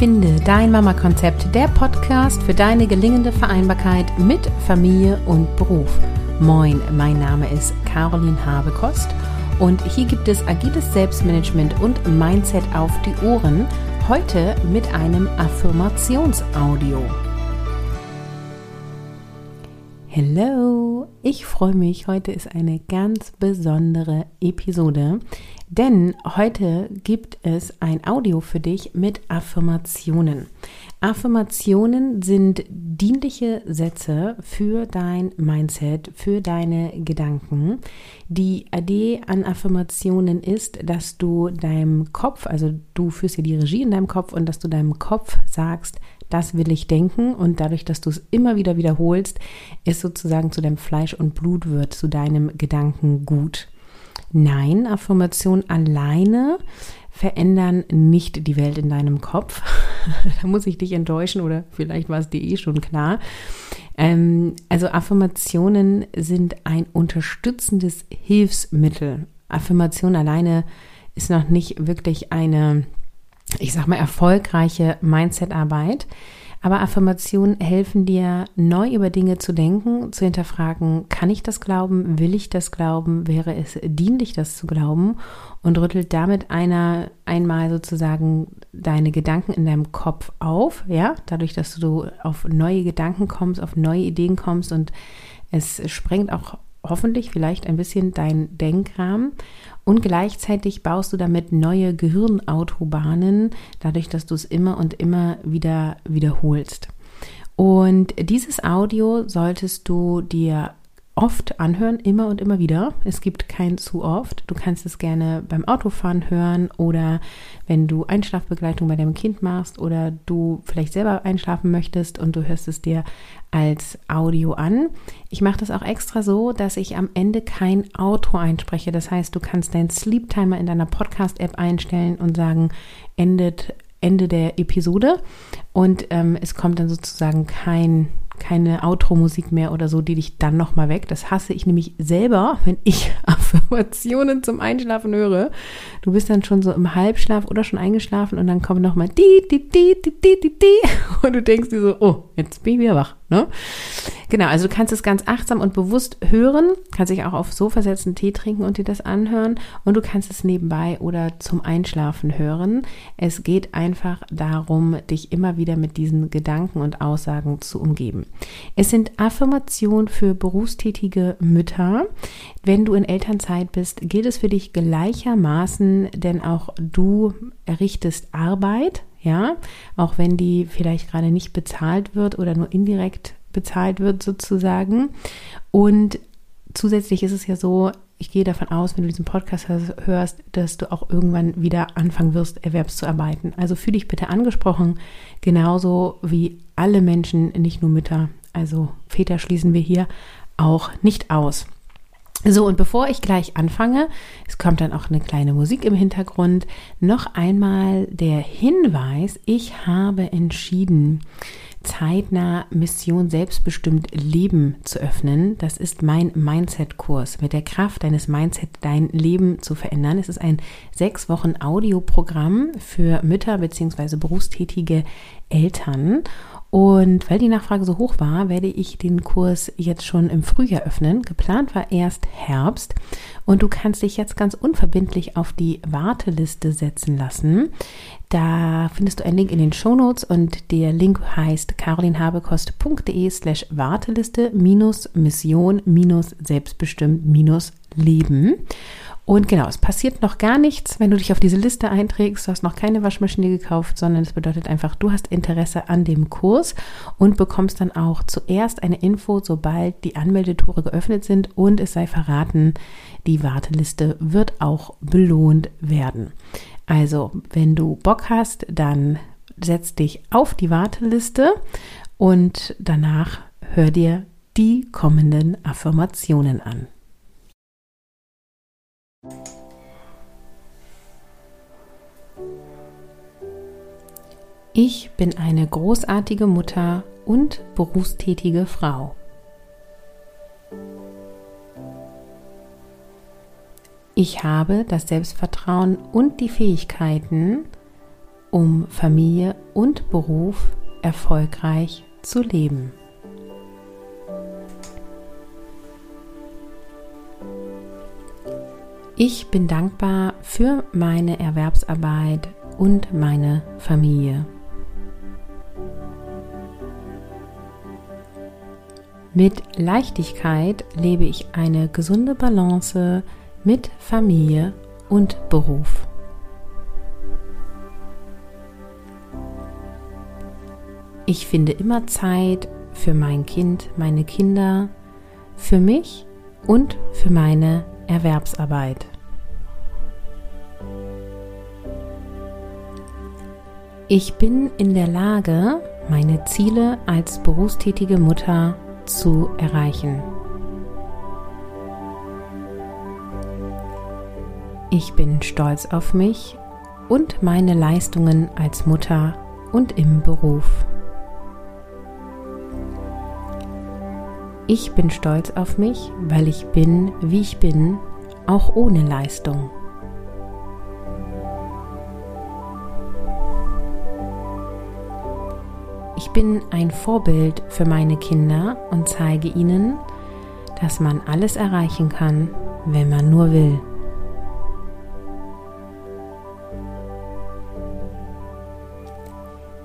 Finde dein Mama-Konzept, der Podcast für deine gelingende Vereinbarkeit mit Familie und Beruf. Moin, mein Name ist Caroline Habekost und hier gibt es agiles Selbstmanagement und Mindset auf die Ohren. Heute mit einem Affirmationsaudio. Hello, ich freue mich. Heute ist eine ganz besondere Episode, denn heute gibt es ein Audio für dich mit Affirmationen. Affirmationen sind dienliche Sätze für dein Mindset, für deine Gedanken. Die Idee an Affirmationen ist, dass du deinem Kopf, also du führst ja die Regie in deinem Kopf und dass du deinem Kopf sagst, das will ich denken und dadurch, dass du es immer wieder wiederholst, ist sozusagen zu deinem Fleisch und Blut wird, zu deinem Gedanken gut. Nein, Affirmationen alleine verändern nicht die Welt in deinem Kopf. da muss ich dich enttäuschen oder vielleicht war es dir eh schon klar. Ähm, also Affirmationen sind ein unterstützendes Hilfsmittel. Affirmation alleine ist noch nicht wirklich eine ich sag mal, erfolgreiche Mindset-Arbeit. Aber Affirmationen helfen dir, neu über Dinge zu denken, zu hinterfragen, kann ich das glauben, will ich das glauben, wäre es dienlich, das zu glauben? Und rüttelt damit einer einmal sozusagen deine Gedanken in deinem Kopf auf, ja, dadurch, dass du auf neue Gedanken kommst, auf neue Ideen kommst und es sprengt auch hoffentlich vielleicht ein bisschen dein Denkrahmen und gleichzeitig baust du damit neue Gehirnautobahnen, dadurch, dass du es immer und immer wieder wiederholst. Und dieses Audio solltest du dir oft anhören, immer und immer wieder. Es gibt kein zu oft. Du kannst es gerne beim Autofahren hören oder wenn du Einschlafbegleitung bei deinem Kind machst oder du vielleicht selber einschlafen möchtest und du hörst es dir als Audio an. Ich mache das auch extra so, dass ich am Ende kein Auto einspreche. Das heißt, du kannst deinen Sleep Timer in deiner Podcast-App einstellen und sagen, endet Ende der Episode und ähm, es kommt dann sozusagen kein keine Outro-Musik mehr oder so, die dich dann nochmal weg. Das hasse ich nämlich selber, wenn ich Affirmationen zum Einschlafen höre. Du bist dann schon so im Halbschlaf oder schon eingeschlafen und dann kommt nochmal die, die, die, die, die, die, die. Und du denkst dir so, oh, jetzt bin ich wieder wach. Ne? Genau, also du kannst es ganz achtsam und bewusst hören, kannst dich auch aufs Sofa setzen, Tee trinken und dir das anhören und du kannst es nebenbei oder zum Einschlafen hören. Es geht einfach darum, dich immer wieder mit diesen Gedanken und Aussagen zu umgeben. Es sind Affirmationen für berufstätige Mütter. Wenn du in Elternzeit bist, gilt es für dich gleichermaßen, denn auch du errichtest Arbeit, ja, auch wenn die vielleicht gerade nicht bezahlt wird oder nur indirekt bezahlt wird sozusagen. Und zusätzlich ist es ja so, ich gehe davon aus, wenn du diesen Podcast hörst, dass du auch irgendwann wieder anfangen wirst, Erwerbszuarbeiten. Also fühle dich bitte angesprochen, genauso wie alle Menschen, nicht nur Mütter. Also Väter schließen wir hier auch nicht aus. So, und bevor ich gleich anfange, es kommt dann auch eine kleine Musik im Hintergrund, noch einmal der Hinweis, ich habe entschieden, zeitnah Mission Selbstbestimmt Leben zu öffnen. Das ist mein Mindset-Kurs mit der Kraft deines Mindset dein Leben zu verändern. Es ist ein sechs Wochen Audioprogramm für Mütter bzw. berufstätige Eltern. Und weil die Nachfrage so hoch war, werde ich den Kurs jetzt schon im Frühjahr öffnen. Geplant war erst Herbst. Und du kannst dich jetzt ganz unverbindlich auf die Warteliste setzen lassen. Da findest du einen Link in den Show Notes und der Link heißt carolinhabekost.de slash Warteliste minus Mission minus selbstbestimmt minus Leben. Und genau, es passiert noch gar nichts, wenn du dich auf diese Liste einträgst. Du hast noch keine Waschmaschine gekauft, sondern es bedeutet einfach, du hast Interesse an dem Kurs und bekommst dann auch zuerst eine Info, sobald die Anmeldetore geöffnet sind und es sei verraten, die Warteliste wird auch belohnt werden. Also, wenn du Bock hast, dann setz dich auf die Warteliste und danach hör dir die kommenden Affirmationen an. Ich bin eine großartige Mutter und berufstätige Frau. Ich habe das Selbstvertrauen und die Fähigkeiten, um Familie und Beruf erfolgreich zu leben. Ich bin dankbar für meine Erwerbsarbeit und meine Familie. Mit Leichtigkeit lebe ich eine gesunde Balance mit Familie und Beruf. Ich finde immer Zeit für mein Kind, meine Kinder, für mich und für meine Erwerbsarbeit. Ich bin in der Lage, meine Ziele als berufstätige Mutter zu erreichen. Ich bin stolz auf mich und meine Leistungen als Mutter und im Beruf. Ich bin stolz auf mich, weil ich bin, wie ich bin, auch ohne Leistung. Ich bin ein Vorbild für meine Kinder und zeige ihnen, dass man alles erreichen kann, wenn man nur will.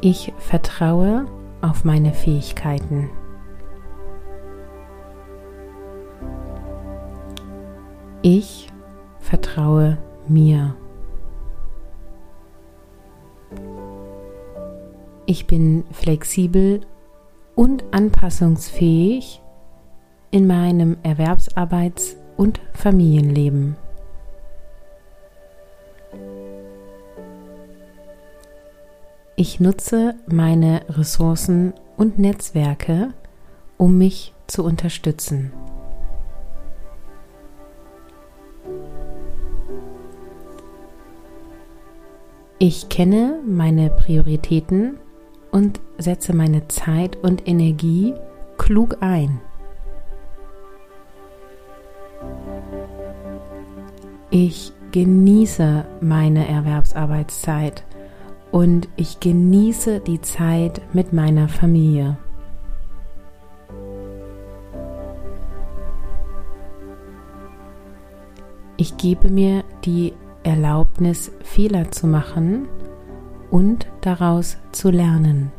Ich vertraue auf meine Fähigkeiten. Ich vertraue mir. Ich bin flexibel und anpassungsfähig in meinem Erwerbsarbeits- und Familienleben. Ich nutze meine Ressourcen und Netzwerke, um mich zu unterstützen. Ich kenne meine Prioritäten und setze meine Zeit und Energie klug ein. Ich genieße meine Erwerbsarbeitszeit und ich genieße die Zeit mit meiner Familie. Ich gebe mir die Erlaubnis, Fehler zu machen und daraus zu lernen.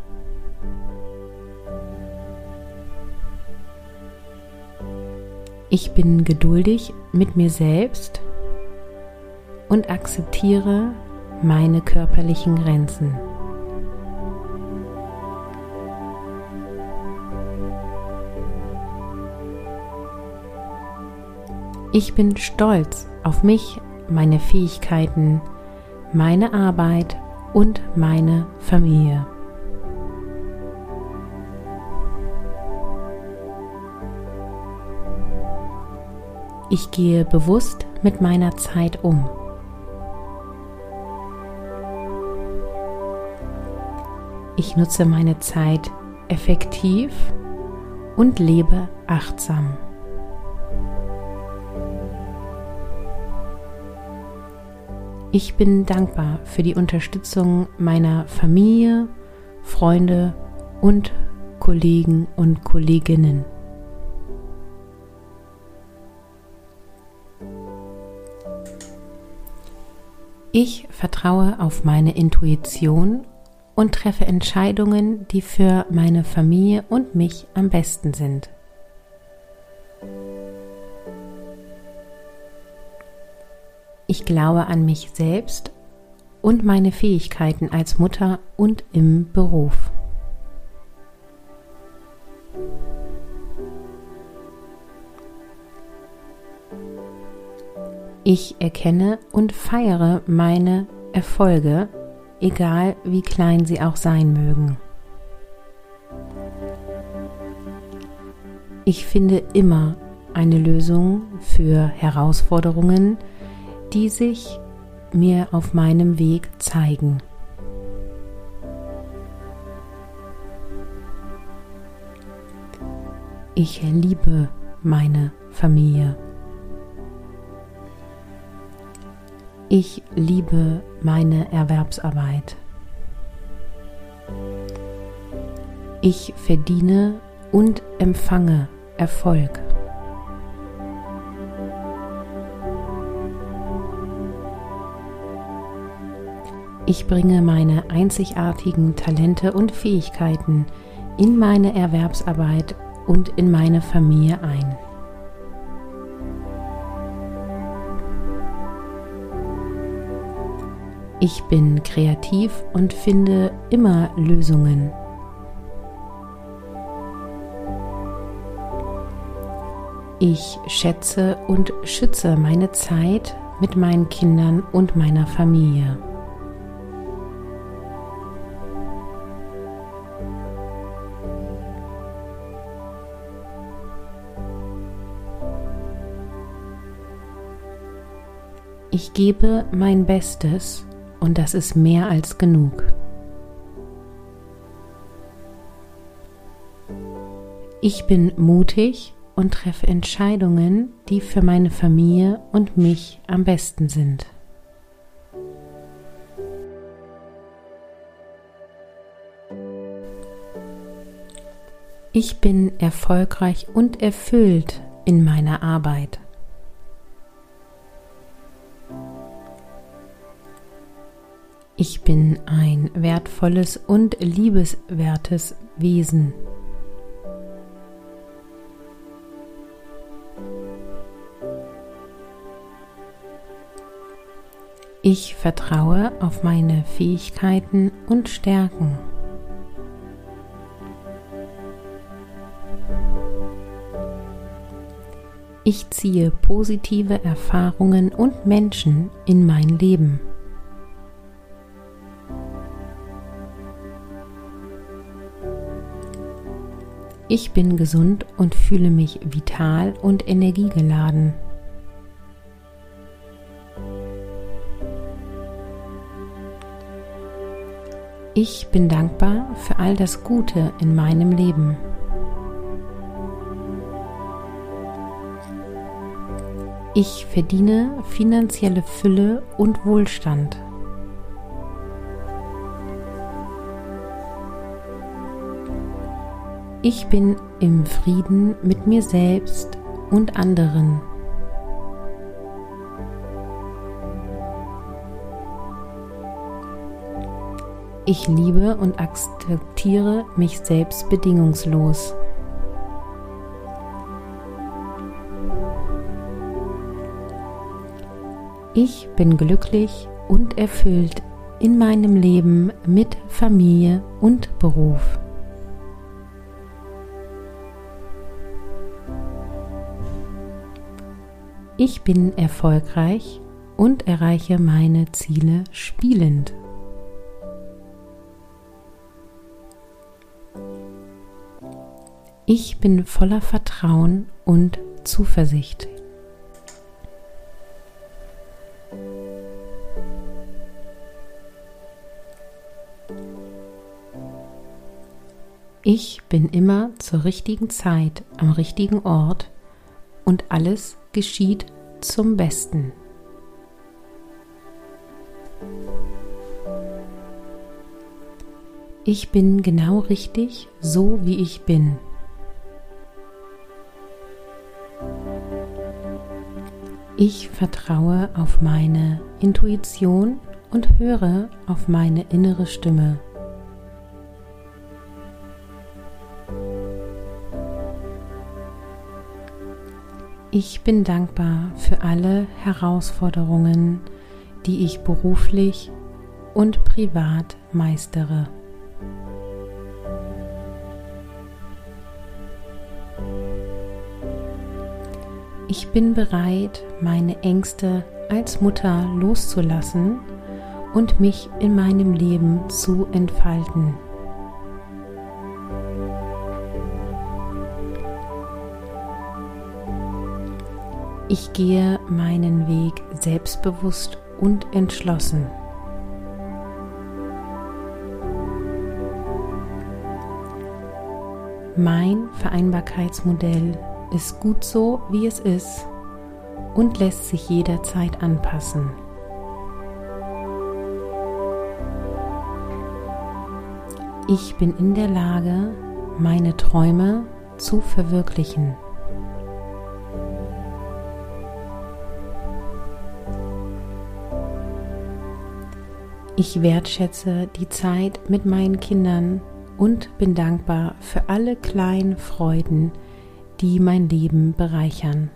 Ich bin geduldig mit mir selbst und akzeptiere meine körperlichen Grenzen. Ich bin stolz auf mich, meine Fähigkeiten, meine Arbeit und meine Familie. Ich gehe bewusst mit meiner Zeit um. Ich nutze meine Zeit effektiv und lebe achtsam. Ich bin dankbar für die Unterstützung meiner Familie, Freunde und Kollegen und Kolleginnen. Ich vertraue auf meine Intuition und treffe Entscheidungen, die für meine Familie und mich am besten sind. Ich glaube an mich selbst und meine Fähigkeiten als Mutter und im Beruf. Ich erkenne und feiere meine Erfolge, egal wie klein sie auch sein mögen. Ich finde immer eine Lösung für Herausforderungen, die sich mir auf meinem Weg zeigen. Ich liebe meine Familie. Ich liebe meine Erwerbsarbeit. Ich verdiene und empfange Erfolg. Ich bringe meine einzigartigen Talente und Fähigkeiten in meine Erwerbsarbeit und in meine Familie ein. Ich bin kreativ und finde immer Lösungen. Ich schätze und schütze meine Zeit mit meinen Kindern und meiner Familie. Ich gebe mein Bestes und das ist mehr als genug. Ich bin mutig und treffe Entscheidungen, die für meine Familie und mich am besten sind. Ich bin erfolgreich und erfüllt in meiner Arbeit. Ich bin ein wertvolles und liebeswertes Wesen. Ich vertraue auf meine Fähigkeiten und Stärken. Ich ziehe positive Erfahrungen und Menschen in mein Leben. Ich bin gesund und fühle mich vital und energiegeladen. Ich bin dankbar für all das Gute in meinem Leben. Ich verdiene finanzielle Fülle und Wohlstand. Ich bin im Frieden mit mir selbst und anderen. Ich liebe und akzeptiere mich selbst bedingungslos. Ich bin glücklich und erfüllt in meinem Leben mit Familie und Beruf. Ich bin erfolgreich und erreiche meine Ziele spielend. Ich bin voller Vertrauen und Zuversicht. Ich bin immer zur richtigen Zeit am richtigen Ort und alles geschieht zum Besten. Ich bin genau richtig, so wie ich bin. Ich vertraue auf meine Intuition und höre auf meine innere Stimme. Ich bin dankbar für alle Herausforderungen, die ich beruflich und privat meistere. Ich bin bereit, meine Ängste als Mutter loszulassen und mich in meinem Leben zu entfalten. Ich gehe meinen Weg selbstbewusst und entschlossen. Mein Vereinbarkeitsmodell ist gut so, wie es ist und lässt sich jederzeit anpassen. Ich bin in der Lage, meine Träume zu verwirklichen. Ich wertschätze die Zeit mit meinen Kindern und bin dankbar für alle kleinen Freuden, die mein Leben bereichern.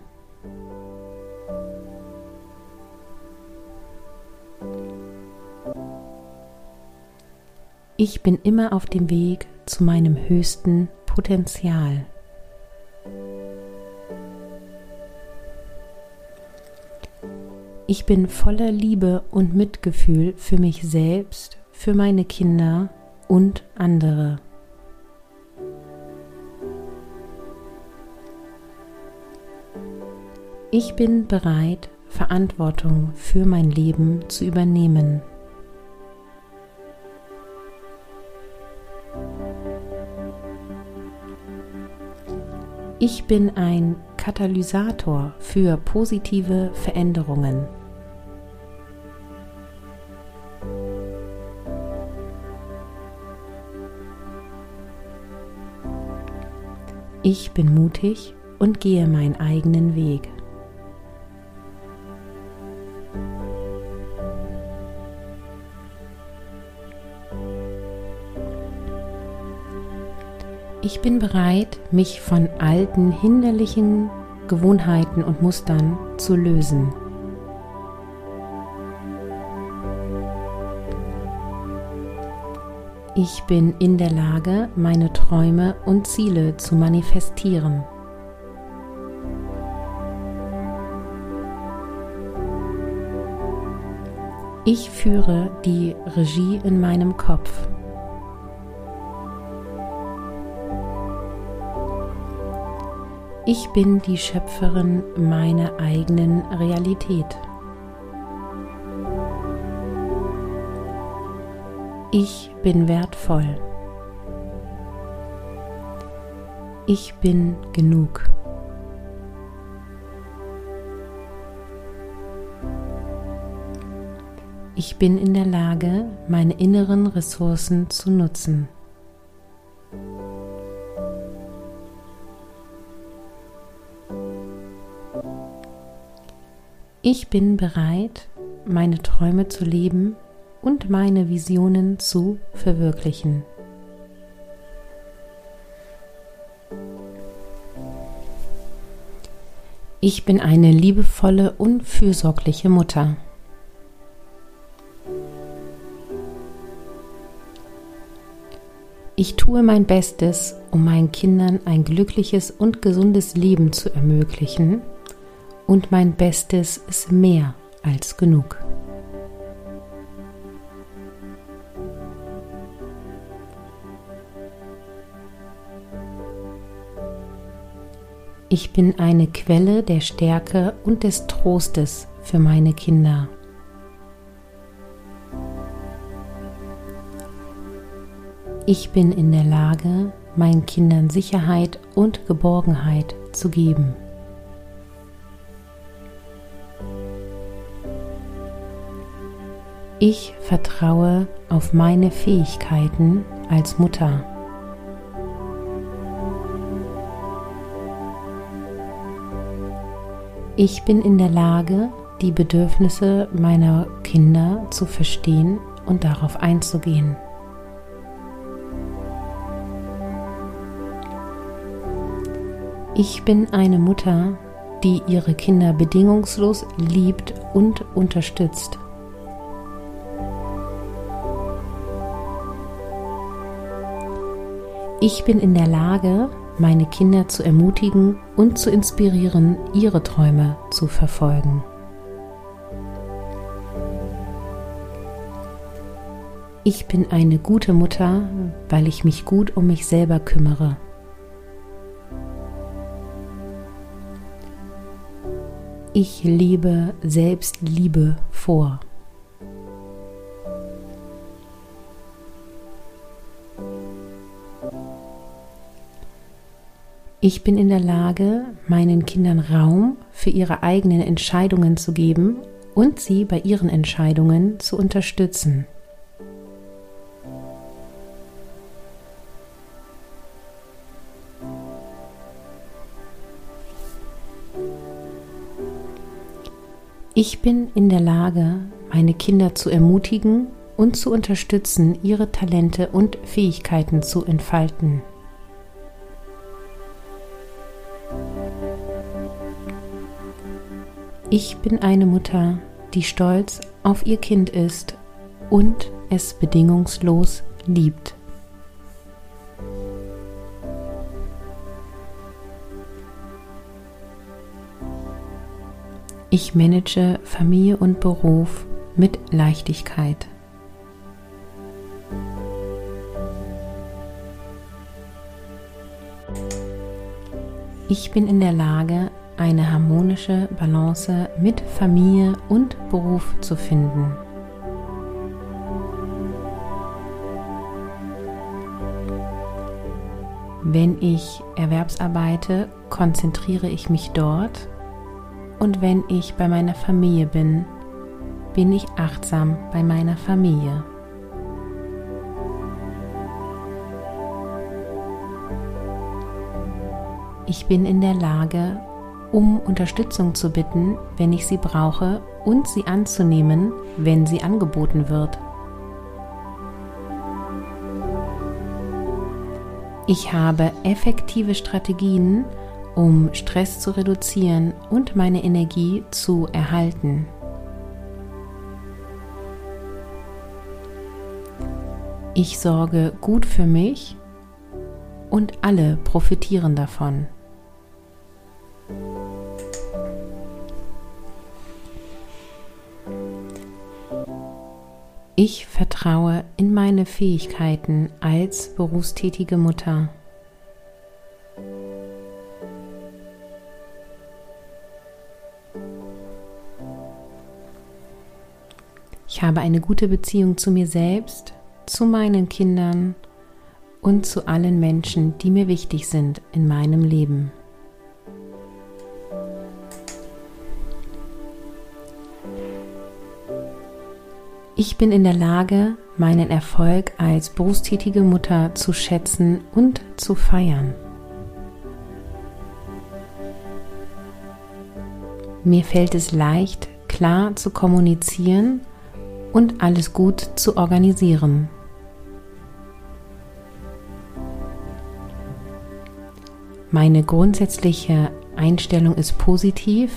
Ich bin immer auf dem Weg zu meinem höchsten Potenzial. Ich bin voller Liebe und Mitgefühl für mich selbst, für meine Kinder und andere. Ich bin bereit, Verantwortung für mein Leben zu übernehmen. Ich bin ein Katalysator für positive Veränderungen. Ich bin mutig und gehe meinen eigenen Weg. Ich bin bereit, mich von alten, hinderlichen Gewohnheiten und Mustern zu lösen. Ich bin in der Lage, meine Träume und Ziele zu manifestieren. Ich führe die Regie in meinem Kopf. Ich bin die Schöpferin meiner eigenen Realität. Ich bin wertvoll. Ich bin genug. Ich bin in der Lage, meine inneren Ressourcen zu nutzen. Ich bin bereit, meine Träume zu leben und meine Visionen zu verwirklichen. Ich bin eine liebevolle und fürsorgliche Mutter. Ich tue mein Bestes, um meinen Kindern ein glückliches und gesundes Leben zu ermöglichen und mein Bestes ist mehr als genug. Ich bin eine Quelle der Stärke und des Trostes für meine Kinder. Ich bin in der Lage, meinen Kindern Sicherheit und Geborgenheit zu geben. Ich vertraue auf meine Fähigkeiten als Mutter. Ich bin in der Lage, die Bedürfnisse meiner Kinder zu verstehen und darauf einzugehen. Ich bin eine Mutter, die ihre Kinder bedingungslos liebt und unterstützt. Ich bin in der Lage, meine Kinder zu ermutigen und zu inspirieren, ihre Träume zu verfolgen. Ich bin eine gute Mutter, weil ich mich gut um mich selber kümmere. Ich lebe Selbstliebe vor. Ich bin in der Lage, meinen Kindern Raum für ihre eigenen Entscheidungen zu geben und sie bei ihren Entscheidungen zu unterstützen. Ich bin in der Lage, meine Kinder zu ermutigen und zu unterstützen, ihre Talente und Fähigkeiten zu entfalten. Ich bin eine Mutter, die stolz auf ihr Kind ist und es bedingungslos liebt. Ich manage Familie und Beruf mit Leichtigkeit. Ich bin in der Lage, eine harmonische Balance mit Familie und Beruf zu finden. Wenn ich erwerbsarbeite, konzentriere ich mich dort und wenn ich bei meiner Familie bin, bin ich achtsam bei meiner Familie. Ich bin in der Lage, um Unterstützung zu bitten, wenn ich sie brauche, und sie anzunehmen, wenn sie angeboten wird. Ich habe effektive Strategien, um Stress zu reduzieren und meine Energie zu erhalten. Ich sorge gut für mich und alle profitieren davon. Ich vertraue in meine Fähigkeiten als berufstätige Mutter. Ich habe eine gute Beziehung zu mir selbst, zu meinen Kindern und zu allen Menschen, die mir wichtig sind in meinem Leben. Ich bin in der Lage, meinen Erfolg als berufstätige Mutter zu schätzen und zu feiern. Mir fällt es leicht, klar zu kommunizieren und alles gut zu organisieren. Meine grundsätzliche Einstellung ist positiv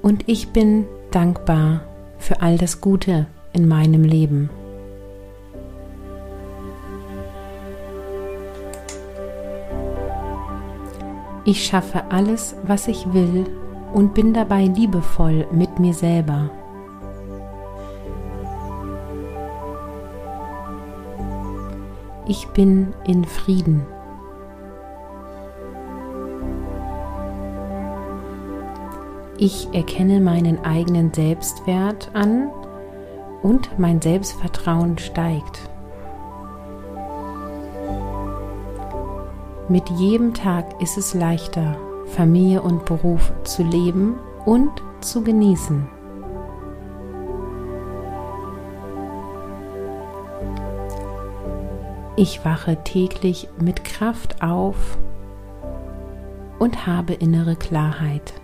und ich bin dankbar für all das Gute in meinem Leben. Ich schaffe alles, was ich will und bin dabei liebevoll mit mir selber. Ich bin in Frieden. Ich erkenne meinen eigenen Selbstwert an und mein Selbstvertrauen steigt. Mit jedem Tag ist es leichter, Familie und Beruf zu leben und zu genießen. Ich wache täglich mit Kraft auf und habe innere Klarheit.